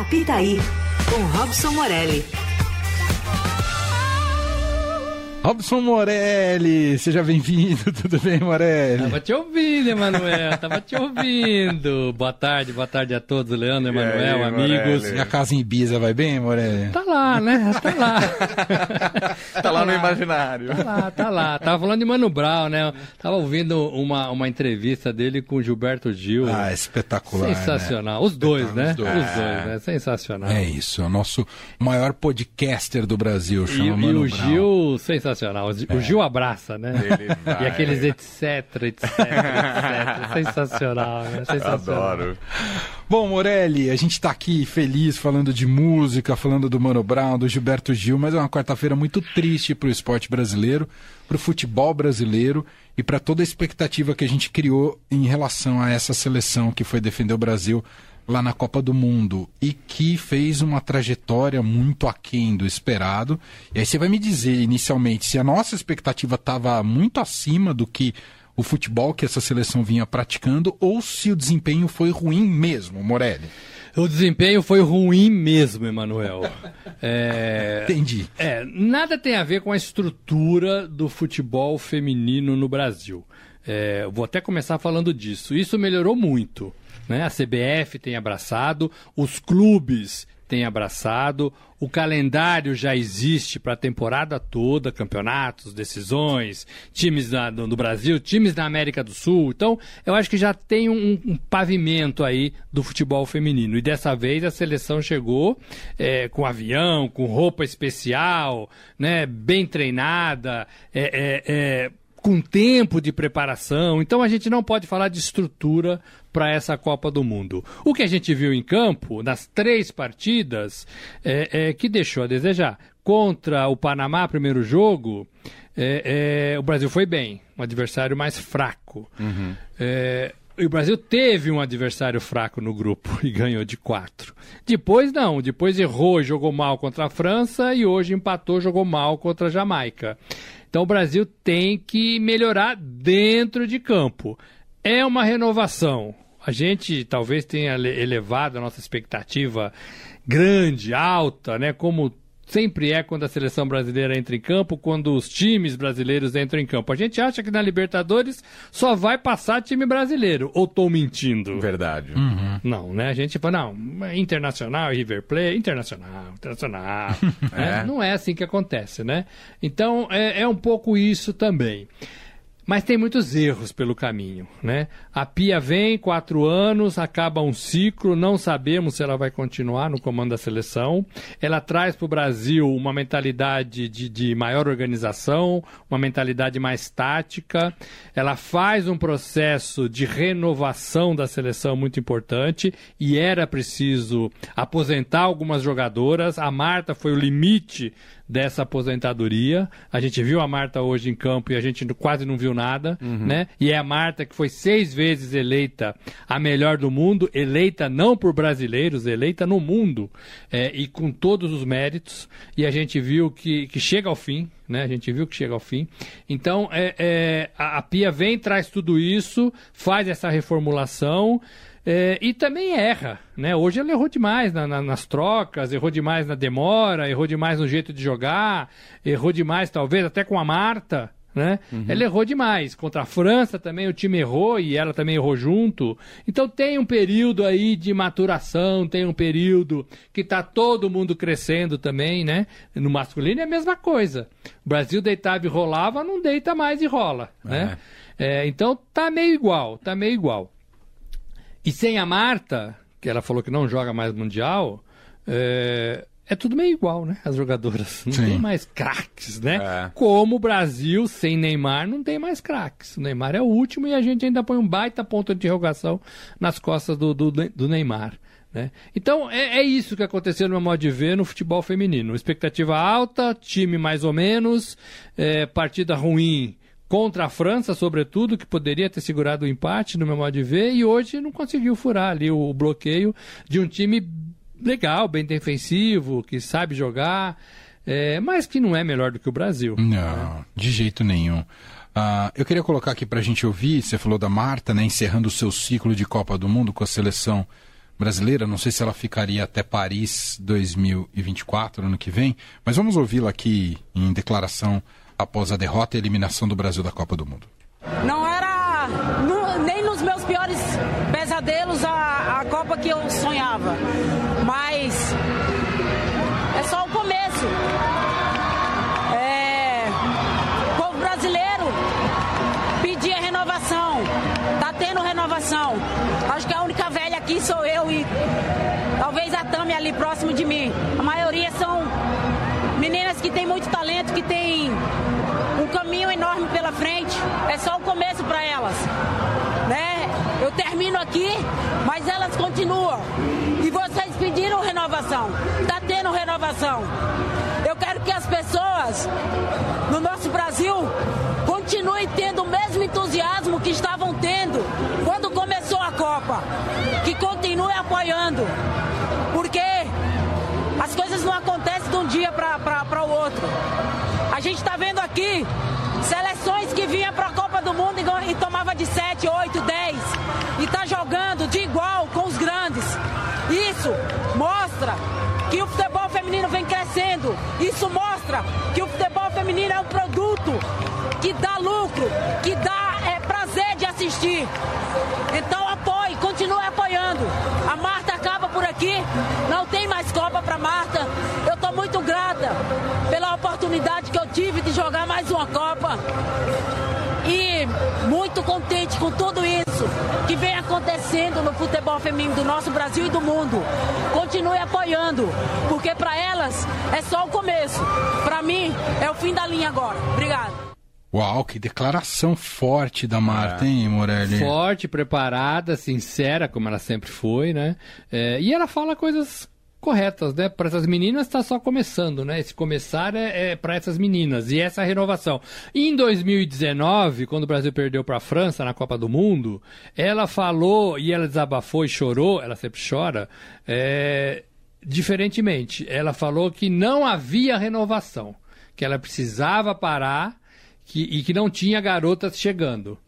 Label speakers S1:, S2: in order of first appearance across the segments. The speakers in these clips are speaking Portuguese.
S1: Apitaí, com Robson Morelli.
S2: Robson Morelli, seja bem-vindo, tudo bem, Morelli?
S3: Tava te ouvindo, Emanuel, tava te ouvindo. Boa tarde, boa tarde a todos, Leandro, Emanuel, amigos.
S2: Morelli? E a casa em Ibiza vai bem, Morelli?
S3: Tá lá, né? Tá lá.
S4: tá, tá lá no imaginário.
S3: Tá lá, tá lá. Tava falando de Mano Brown, né? Tava ouvindo uma, uma entrevista dele com o Gilberto Gil.
S2: Ah, espetacular.
S3: Sensacional. Né? Os dois, né? Os dois, Os dois né? Sensacional.
S2: É isso, é o nosso maior podcaster do Brasil, chama
S3: e,
S2: Mano
S3: E o
S2: Brown.
S3: Gil, sensacional sensacional. O Gil abraça, né? E aqueles etc, etc, etc. sensacional, né? Sensacional.
S4: Adoro.
S2: Bom, Morelli, a gente está aqui feliz falando de música, falando do Mano Brown, do Gilberto Gil, mas é uma quarta-feira muito triste para o esporte brasileiro, para o futebol brasileiro e para toda a expectativa que a gente criou em relação a essa seleção que foi defender o Brasil lá na Copa do Mundo e que fez uma trajetória muito aquém do esperado. E aí você vai me dizer inicialmente se a nossa expectativa estava muito acima do que o futebol que essa seleção vinha praticando ou se o desempenho foi ruim mesmo, Morelli.
S3: O desempenho foi ruim mesmo, Emanuel.
S2: É... Entendi.
S3: É, nada tem a ver com a estrutura do futebol feminino no Brasil. É, vou até começar falando disso. Isso melhorou muito. Né? A CBF tem abraçado, os clubes têm abraçado, o calendário já existe para a temporada toda, campeonatos, decisões, times da, do, do, Brasil, times da América do Sul. Então, eu acho que já tem um, um pavimento aí do futebol feminino. E dessa vez a seleção chegou é, com avião, com roupa especial, né, bem treinada, é, é, é com tempo de preparação. Então a gente não pode falar de estrutura para essa Copa do Mundo. O que a gente viu em campo, nas três partidas, é, é que deixou a desejar. Contra o Panamá, primeiro jogo, é, é, o Brasil foi bem, um adversário mais fraco. Uhum. É, o Brasil teve um adversário fraco no grupo e ganhou de quatro. Depois não, depois errou e jogou mal contra a França e hoje empatou, jogou mal contra a Jamaica. Então o Brasil tem que melhorar dentro de campo. É uma renovação. A gente talvez tenha elevado a nossa expectativa grande, alta, né? Como sempre é quando a seleção brasileira entra em campo, quando os times brasileiros entram em campo. A gente acha que na Libertadores só vai passar time brasileiro. Ou estou mentindo?
S4: Verdade.
S3: Uhum. Não, né? A gente fala, não, internacional, River Plate, internacional, internacional. é. Não é assim que acontece, né? Então, é, é um pouco isso também. Mas tem muitos erros pelo caminho, né? A Pia vem, quatro anos, acaba um ciclo, não sabemos se ela vai continuar no comando da seleção. Ela traz para o Brasil uma mentalidade de, de maior organização, uma mentalidade mais tática. Ela faz um processo de renovação da seleção muito importante e era preciso aposentar algumas jogadoras. A Marta foi o limite dessa aposentadoria. A gente viu a Marta hoje em campo e a gente quase não viu nada, uhum. né? E é a Marta que foi seis vezes eleita a melhor do mundo, eleita não por brasileiros, eleita no mundo é, e com todos os méritos. E a gente viu que, que chega ao fim, né? A gente viu que chega ao fim. Então, é, é a, a Pia vem, traz tudo isso, faz essa reformulação. É, e também erra, né? Hoje ele errou demais na, na, nas trocas, errou demais na demora, errou demais no jeito de jogar, errou demais talvez até com a Marta, né? Uhum. Ela errou demais. Contra a França também o time errou e ela também errou junto. Então tem um período aí de maturação, tem um período que está todo mundo crescendo também, né? No masculino é a mesma coisa. O Brasil deitava e rolava, não deita mais e rola, né? É, então tá meio igual, tá meio igual. E sem a Marta, que ela falou que não joga mais Mundial, é, é tudo meio igual, né? As jogadoras. Não Sim. tem mais craques, né? É. Como o Brasil, sem Neymar, não tem mais craques. O Neymar é o último e a gente ainda põe um baita ponto de interrogação nas costas do, do, do Neymar. Né? Então é, é, isso que aconteceu no meu modo de ver no futebol feminino. Expectativa alta, time mais ou menos, é, partida ruim contra a França, sobretudo, que poderia ter segurado o empate, no meu modo de ver, e hoje não conseguiu furar ali o bloqueio de um time legal, bem defensivo, que sabe jogar, é, mas que não é melhor do que o Brasil.
S2: Não, né? de jeito nenhum. Uh, eu queria colocar aqui para a gente ouvir, você falou da Marta, né, encerrando o seu ciclo de Copa do Mundo com a seleção brasileira. Não sei se ela ficaria até Paris 2024, ano que vem, mas vamos ouvi-la aqui em declaração após a derrota e a eliminação do Brasil da Copa do Mundo.
S5: Não era no, nem nos meus piores pesadelos a, a Copa que eu sonhava, mas é só o começo. É, o povo brasileiro pedia renovação, tá tendo renovação. Acho que a única velha aqui sou eu e talvez a Tami ali próximo de mim. A maioria são meninas que têm muito talento, que têm um caminho enorme pela frente. É só o começo para elas. Termino aqui, mas elas continuam. E vocês pediram renovação. Está tendo renovação. Eu quero que as pessoas no nosso Brasil continuem tendo o mesmo entusiasmo que estavam tendo quando começou a Copa. Que continue apoiando. Porque as coisas não acontecem de um dia para o outro. A gente está vendo aqui seleções que vinham para a Copa do Mundo e, tomava de 7, 8, 10 e está jogando de igual com os grandes. Isso mostra que o futebol feminino vem crescendo. Isso mostra que o futebol feminino é um produto que dá lucro, que dá é, prazer de assistir. Então apoie, continue apoiando. A Marta acaba por aqui, não tem mais Copa para Marta. Eu estou muito grata pela oportunidade que eu tive de jogar mais uma Copa. E muito contente com tudo isso que vem acontecendo no futebol feminino do nosso Brasil e do mundo. Continue apoiando, porque para elas é só o começo. Para mim é o fim da linha agora. Obrigado.
S2: Uau, que declaração forte da Marta, é. hein, Morelli?
S3: Forte, preparada, sincera, como ela sempre foi, né? É, e ela fala coisas corretas, né? Para essas meninas está só começando, né? Esse começar é, é para essas meninas e essa renovação. em 2019, quando o Brasil perdeu para a França na Copa do Mundo, ela falou e ela desabafou e chorou, ela sempre chora, é, diferentemente. Ela falou que não havia renovação, que ela precisava parar que, e que não tinha garotas chegando.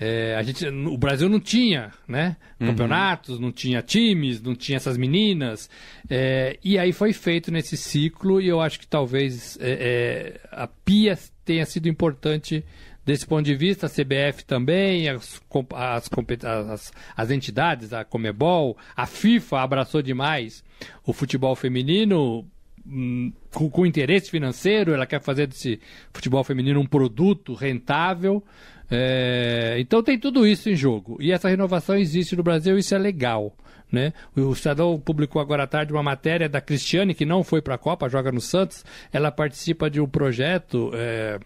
S3: É, a gente, o Brasil não tinha né, uhum. campeonatos, não tinha times, não tinha essas meninas. É, e aí foi feito nesse ciclo, e eu acho que talvez é, é a PIA tenha sido importante desse ponto de vista, a CBF também, as, as, as, as entidades, a Comebol, a FIFA abraçou demais o futebol feminino hum, com, com interesse financeiro, ela quer fazer desse futebol feminino um produto rentável. É, então tem tudo isso em jogo. E essa renovação existe no Brasil isso é legal. Né? O Estadão publicou agora à tarde uma matéria da Cristiane, que não foi para a Copa, joga no Santos. Ela participa de um projeto é,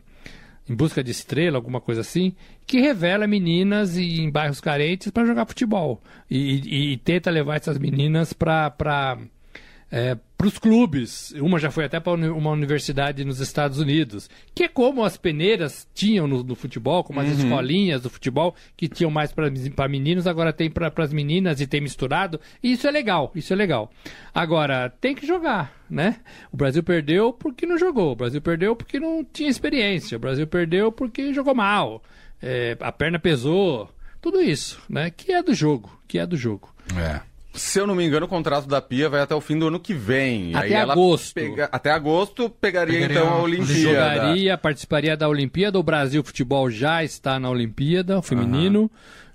S3: em busca de estrela, alguma coisa assim, que revela meninas em bairros carentes para jogar futebol. E, e, e, tenta levar essas meninas para é, para os clubes. Uma já foi até para uma universidade nos Estados Unidos, que é como as peneiras tinham no, no futebol, como as uhum. escolinhas do futebol, que tinham mais para meninos, agora tem para as meninas e tem misturado. E isso é legal, isso é legal. Agora, tem que jogar, né? O Brasil perdeu porque não jogou, o Brasil perdeu porque não tinha experiência, o Brasil perdeu porque jogou mal, é, a perna pesou, tudo isso, né? Que é do jogo, que é do jogo.
S2: É.
S4: Se eu não me engano, o contrato da Pia vai até o fim do ano que vem.
S3: Até agosto.
S4: Pega... Até agosto pegaria, pegaria então a Olimpíada.
S3: Jogaria, participaria da Olimpíada. O Brasil Futebol já está na Olimpíada, o feminino. Uhum.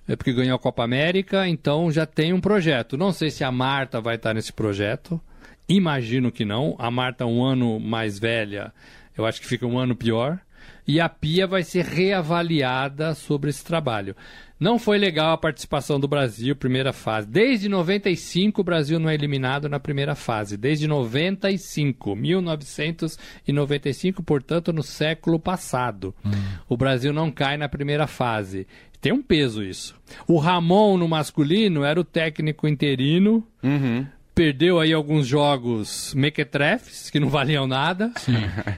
S3: É porque ganhou a Copa América, então já tem um projeto. Não sei se a Marta vai estar nesse projeto. Imagino que não. A Marta, um ano mais velha, eu acho que fica um ano pior. E a Pia vai ser reavaliada sobre esse trabalho. Não foi legal a participação do Brasil, primeira fase. Desde 95 o Brasil não é eliminado na primeira fase. Desde 95, 1995, portanto, no século passado. Hum. O Brasil não cai na primeira fase. Tem um peso isso. O Ramon no masculino era o técnico interino.
S4: Uhum
S3: perdeu aí alguns jogos mequetrefes, que não valiam nada,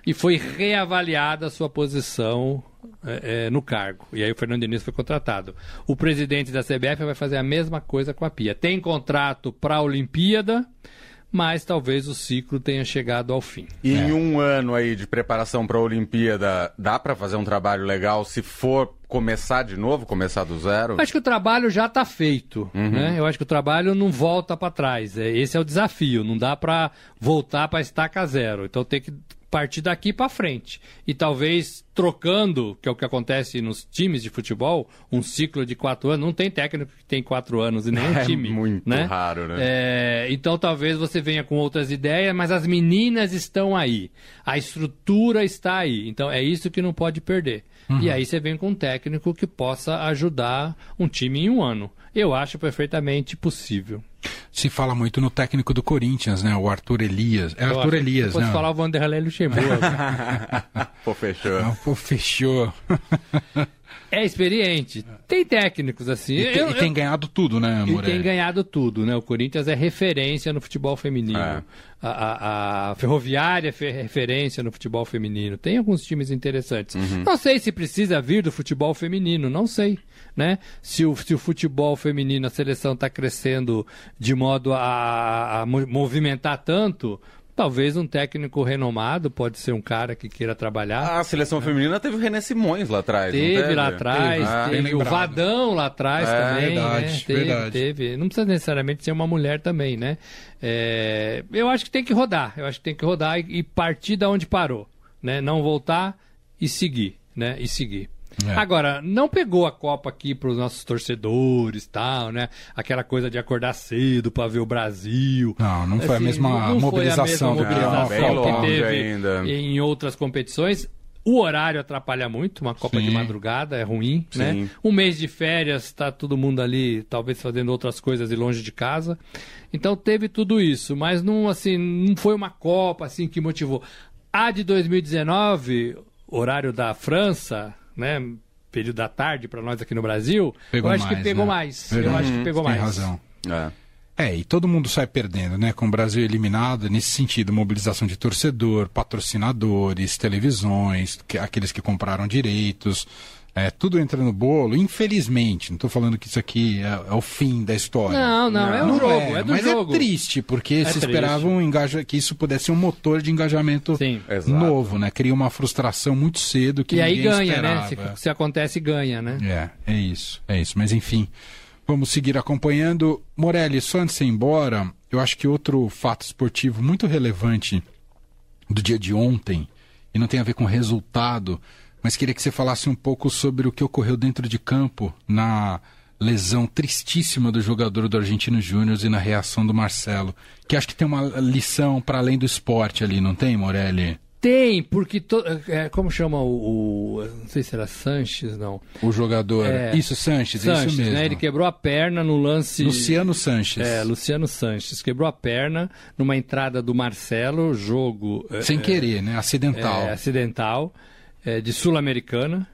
S3: e foi reavaliada a sua posição é, é, no cargo. E aí o Fernando Diniz foi contratado. O presidente da CBF vai fazer a mesma coisa com a Pia. Tem contrato para a Olimpíada, mas talvez o ciclo tenha chegado ao fim.
S4: E é. em um ano aí de preparação para a Olimpíada, dá para fazer um trabalho legal se for começar de novo, começar do zero?
S3: Eu acho que o trabalho já está feito, uhum. né? Eu acho que o trabalho não volta para trás. É, esse é o desafio. Não dá para voltar para estaca zero. Então tem que partir daqui para frente. E talvez trocando, que é o que acontece nos times de futebol, um ciclo de quatro anos. Não tem técnico que tem quatro anos e nem um time.
S4: É muito
S3: né?
S4: raro, né?
S3: É, então talvez você venha com outras ideias, mas as meninas estão aí. A estrutura está aí. Então é isso que não pode perder. Uhum. E aí você vem com um técnico que possa ajudar um time em um ano. Eu acho perfeitamente possível.
S2: Se fala muito no técnico do Corinthians, né? O Arthur Elias. É Arthur Elias, né?
S3: Pode falar o Vanderlei Luxemburgo.
S4: Pô, fechou.
S2: Não, pô, fechou.
S3: É experiente. Tem técnicos assim.
S2: E, tem,
S3: eu,
S2: e tem ganhado tudo, né,
S3: Morelli? E tem ganhado tudo, né? O Corinthians é referência no futebol feminino. É. A, a, a, Ferroviária é referência no futebol feminino. Tem alguns times interessantes. Uhum. Não sei se precisa vir do futebol feminino, não sei. Né? Se, o, se o futebol feminino, a seleção está crescendo de modo a, a movimentar tanto, Talvez um técnico renomado pode ser um cara que queira trabalhar.
S4: A seleção feminina teve o René Simões lá atrás.
S3: Teve, teve? lá atrás, ah, teve o Vadão lá atrás é, também. Verdade, né? teve, verdade. teve. Não precisa necessariamente ser uma mulher também, né? É, eu acho que tem que rodar. Eu acho que tem que rodar e, e partir da onde parou. Né? Não voltar e seguir. Né? E seguir. É. Agora, não pegou a Copa aqui para os nossos torcedores tal, né? Aquela coisa de acordar cedo para ver o Brasil.
S2: Não, não foi assim, a mesma não mobilização,
S3: foi a mesma mobilização que teve ainda. em outras competições. O horário atrapalha muito, uma Copa Sim. de madrugada é ruim, Sim. né? Um mês de férias, está todo mundo ali, talvez fazendo outras coisas e longe de casa. Então teve tudo isso, mas não assim, não foi uma Copa assim que motivou. A de 2019, horário da França, né? Período da tarde para nós aqui no Brasil, pegou eu acho mais, que pegou né? mais. Verdade. Eu acho que pegou
S2: Tem
S3: mais.
S2: razão. É. É, e todo mundo sai perdendo, né? Com o Brasil eliminado, nesse sentido, mobilização de torcedor, patrocinadores, televisões, que, aqueles que compraram direitos, é, tudo entra no bolo, infelizmente. Não estou falando que isso aqui é, é, o fim da história.
S3: Não, não, é um jogo, é, é do
S2: mas
S3: é jogo.
S2: é triste, porque é se triste. esperava um engaja... que isso pudesse ser um motor de engajamento Sim. novo, né? Cria uma frustração muito cedo que
S3: E aí ganha,
S2: esperava.
S3: né? Se, se acontece, ganha, né?
S2: É, é isso, é isso. Mas enfim, vamos seguir acompanhando. Morelli, só antes de ir embora, eu acho que outro fato esportivo muito relevante do dia de ontem, e não tem a ver com resultado, mas queria que você falasse um pouco sobre o que ocorreu dentro de campo na lesão tristíssima do jogador do Argentino Júnior e na reação do Marcelo, que acho que tem uma lição para além do esporte ali, não tem, Morelli?
S3: Tem, porque. To... É, como chama o, o, Não sei se era Sanches, não.
S2: O jogador. É... Isso, Sanches, Sanches, isso mesmo. Né?
S3: Ele quebrou a perna no lance.
S2: Luciano Sanches.
S3: É, Luciano Sanches. Quebrou a perna numa entrada do Marcelo, jogo.
S2: É, Sem querer, né? Acidental.
S3: É, acidental é, de Sul-Americana.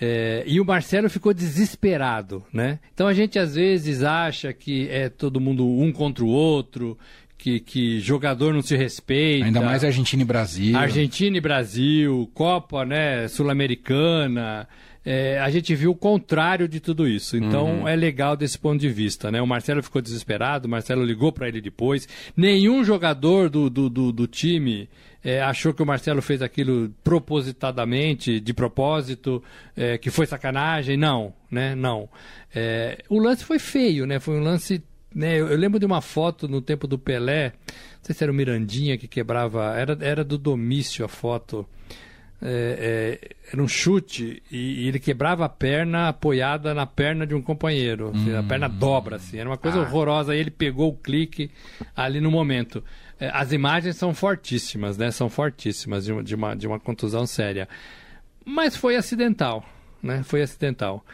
S3: É, e o Marcelo ficou desesperado, né? Então a gente às vezes acha que é todo mundo um contra o outro, que, que jogador não se respeita.
S2: Ainda mais Argentina e Brasil.
S3: Argentina e Brasil, Copa, né? Sul-Americana. É, a gente viu o contrário de tudo isso. Então uhum. é legal desse ponto de vista, né? O Marcelo ficou desesperado, o Marcelo ligou para ele depois. Nenhum jogador do, do, do, do time é, achou que o Marcelo fez aquilo propositadamente, de propósito, é, que foi sacanagem. Não, né? Não. É, o lance foi feio, né? Foi um lance. Né? Eu, eu, lembro de uma foto no tempo do Pelé, não sei se era o Mirandinha que quebrava, era, era do Domício a foto. É, é, era um chute e, e, ele quebrava a perna apoiada na perna de um companheiro. Hum. a perna dobra, assim. Era uma coisa ah. horrorosa. Aí ele pegou o clique ali no momento. É, as imagens são fortíssimas, né? São fortíssimas de uma, de uma, de uma contusão séria. Mas foi acidental, né? Foi acidental.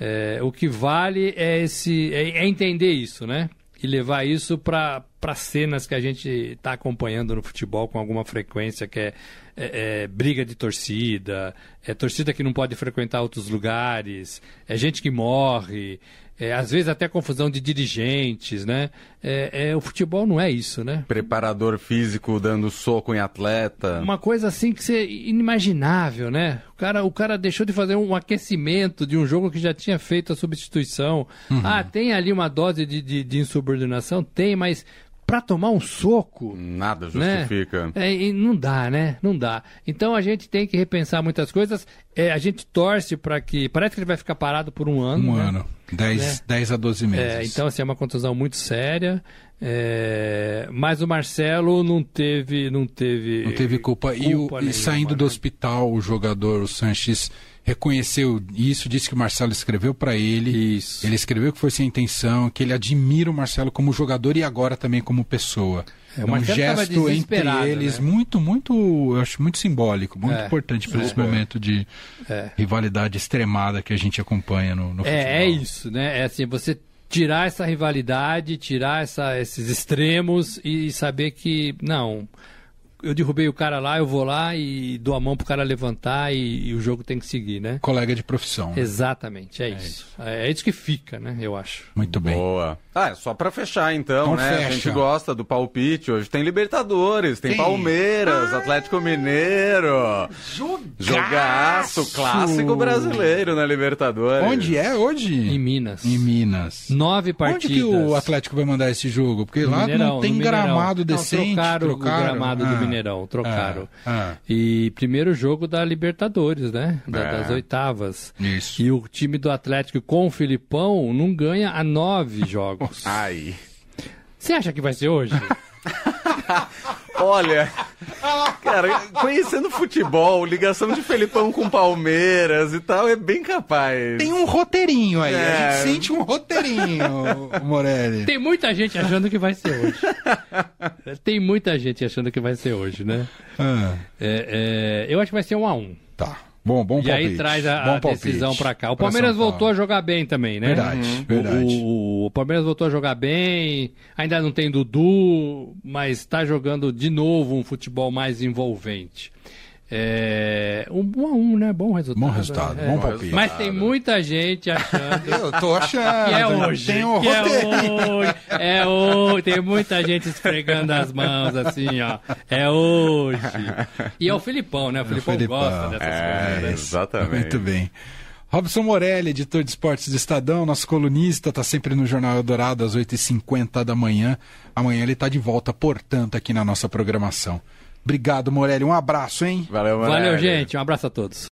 S3: É, o que vale é, esse, é, é entender isso, né? E levar isso para cenas que a gente está acompanhando no futebol com alguma frequência, que é, é, é, briga de torcida, é torcida que não pode frequentar outros lugares, é gente que morre, é, às vezes até confusão de dirigentes, né? É, é, o futebol não é isso, né?
S4: Preparador físico dando soco em atleta.
S3: Uma coisa assim que é inimaginável, né? O cara, o cara deixou de fazer um aquecimento de um jogo que já tinha feito a substituição. Uhum. Ah, tem ali uma dose de, de, de insubordinação? Tem, mas para tomar um soco.
S4: Nada
S3: né?
S4: justifica.
S3: É, e não dá, né? Não dá. Então a gente tem que repensar muitas coisas. É, a gente torce para que. Parece que ele vai ficar parado por um ano.
S2: Um
S3: né?
S2: ano. 10,
S3: Né?
S2: 10 a 12 meses.
S3: É, então, assim, é uma contusão muito séria. É, mas o Marcelo não teve. Não teve,
S2: Não teve culpa. e, o-
S3: culpa
S2: e saindo do
S3: né?
S2: hospital, o jogador, o Sanches, reconheceu isso, disse que o Marcelo escreveu para ele.
S3: Isso.
S2: Ele escreveu que foi sem intenção, que ele admira o Marcelo como jogador e agora também como pessoa.
S3: É,
S2: É um gesto entre eles
S3: né?
S2: muito, muito, eu acho muito simbólico, muito
S3: É,
S2: importante para esse momento de
S3: É.
S2: rivalidade extremada que a gente acompanha no, no futebol.
S3: É, é isso, né? É assim, você tirar essa rivalidade, tirar essa, esses extremos e saber que, não, eu derrubei o cara lá, eu vou lá e dou a mão pro cara levantar e, e o jogo tem que seguir, né?
S2: Colega de profissão. né?
S3: Exatamente, é, isso. É, isso que fica, né? Eu acho.
S2: Muito bem.
S4: Boa. Ah, é só pra fechar então,
S2: Então
S4: né? A
S2: fecha.
S4: gente gosta do palpite. Hoje tem Libertadores, tem
S2: Tem.
S4: Palmeiras, Atlético Mineiro. Jogaço, clássico brasileiro na Libertadores.
S2: Onde é hoje?
S3: Em Minas.
S2: Em Minas.
S3: Nove
S2: Onde
S3: partidas.
S2: que o Atlético vai mandar esse jogo? Porque
S3: No
S2: lá
S3: Mineirão,
S2: não tem
S3: Mineirão.
S2: gramado
S3: Não,
S2: decente.
S3: trocaram, o gramado
S2: Ah,
S3: do Mineirão, trocaram.
S2: ah,
S3: E primeiro jogo da Libertadores, né? Da-
S4: É.
S3: Das oitavas.
S2: Isso.
S3: E o time do Atlético com o Filipão não ganha há nove jogos.
S4: Ai.
S3: Você acha que vai ser hoje?
S4: Olha, cara, conhecendo futebol, ligação de Felipão com Palmeiras e tal, é bem capaz.
S2: Tem um roteirinho aí.
S4: É.
S2: A gente sente um roteirinho, Morelli.
S3: Tem muita gente achando que vai ser hoje. Tem muita gente achando que vai ser hoje, né?
S2: Ah,
S3: É, é, eu acho que vai ser um a um.
S2: tá. Bom, bom
S3: e
S2: palpite.
S3: aí traz a,
S2: Bom
S3: a decisão pra cá. O Palmeiras voltou a jogar bem também, né?
S2: Verdade, verdade.
S3: O, o- o Palmeiras voltou a jogar bem, ainda não tem Dudu, mas está jogando de novo um futebol mais envolvente. É, um bom a um, né? Bom resultado.
S2: Bom resultado,
S3: é.
S2: bom palpite.
S3: Mas tem muita gente achando
S2: Eu tô achando.
S3: que é hoje.
S2: Tem um
S3: que é hoje. É hoje. Tem muita gente esfregando as mãos assim, ó. É hoje. E é o Filipão, né? O Filipão,
S2: Filipão.
S3: gosta dessas
S4: É,
S3: coisas. né?
S4: exatamente.
S2: Muito bem. Robson Morelli, editor de esportes do Estadão, nosso colunista, está sempre no Jornal Eldorado às 8h50 da manhã. Amanhã ele está de volta, portanto, aqui na nossa programação. Obrigado, Morelli. Um abraço, hein?
S4: Valeu,
S3: Valeu,
S4: Morelli.
S3: gente. Um abraço a todos.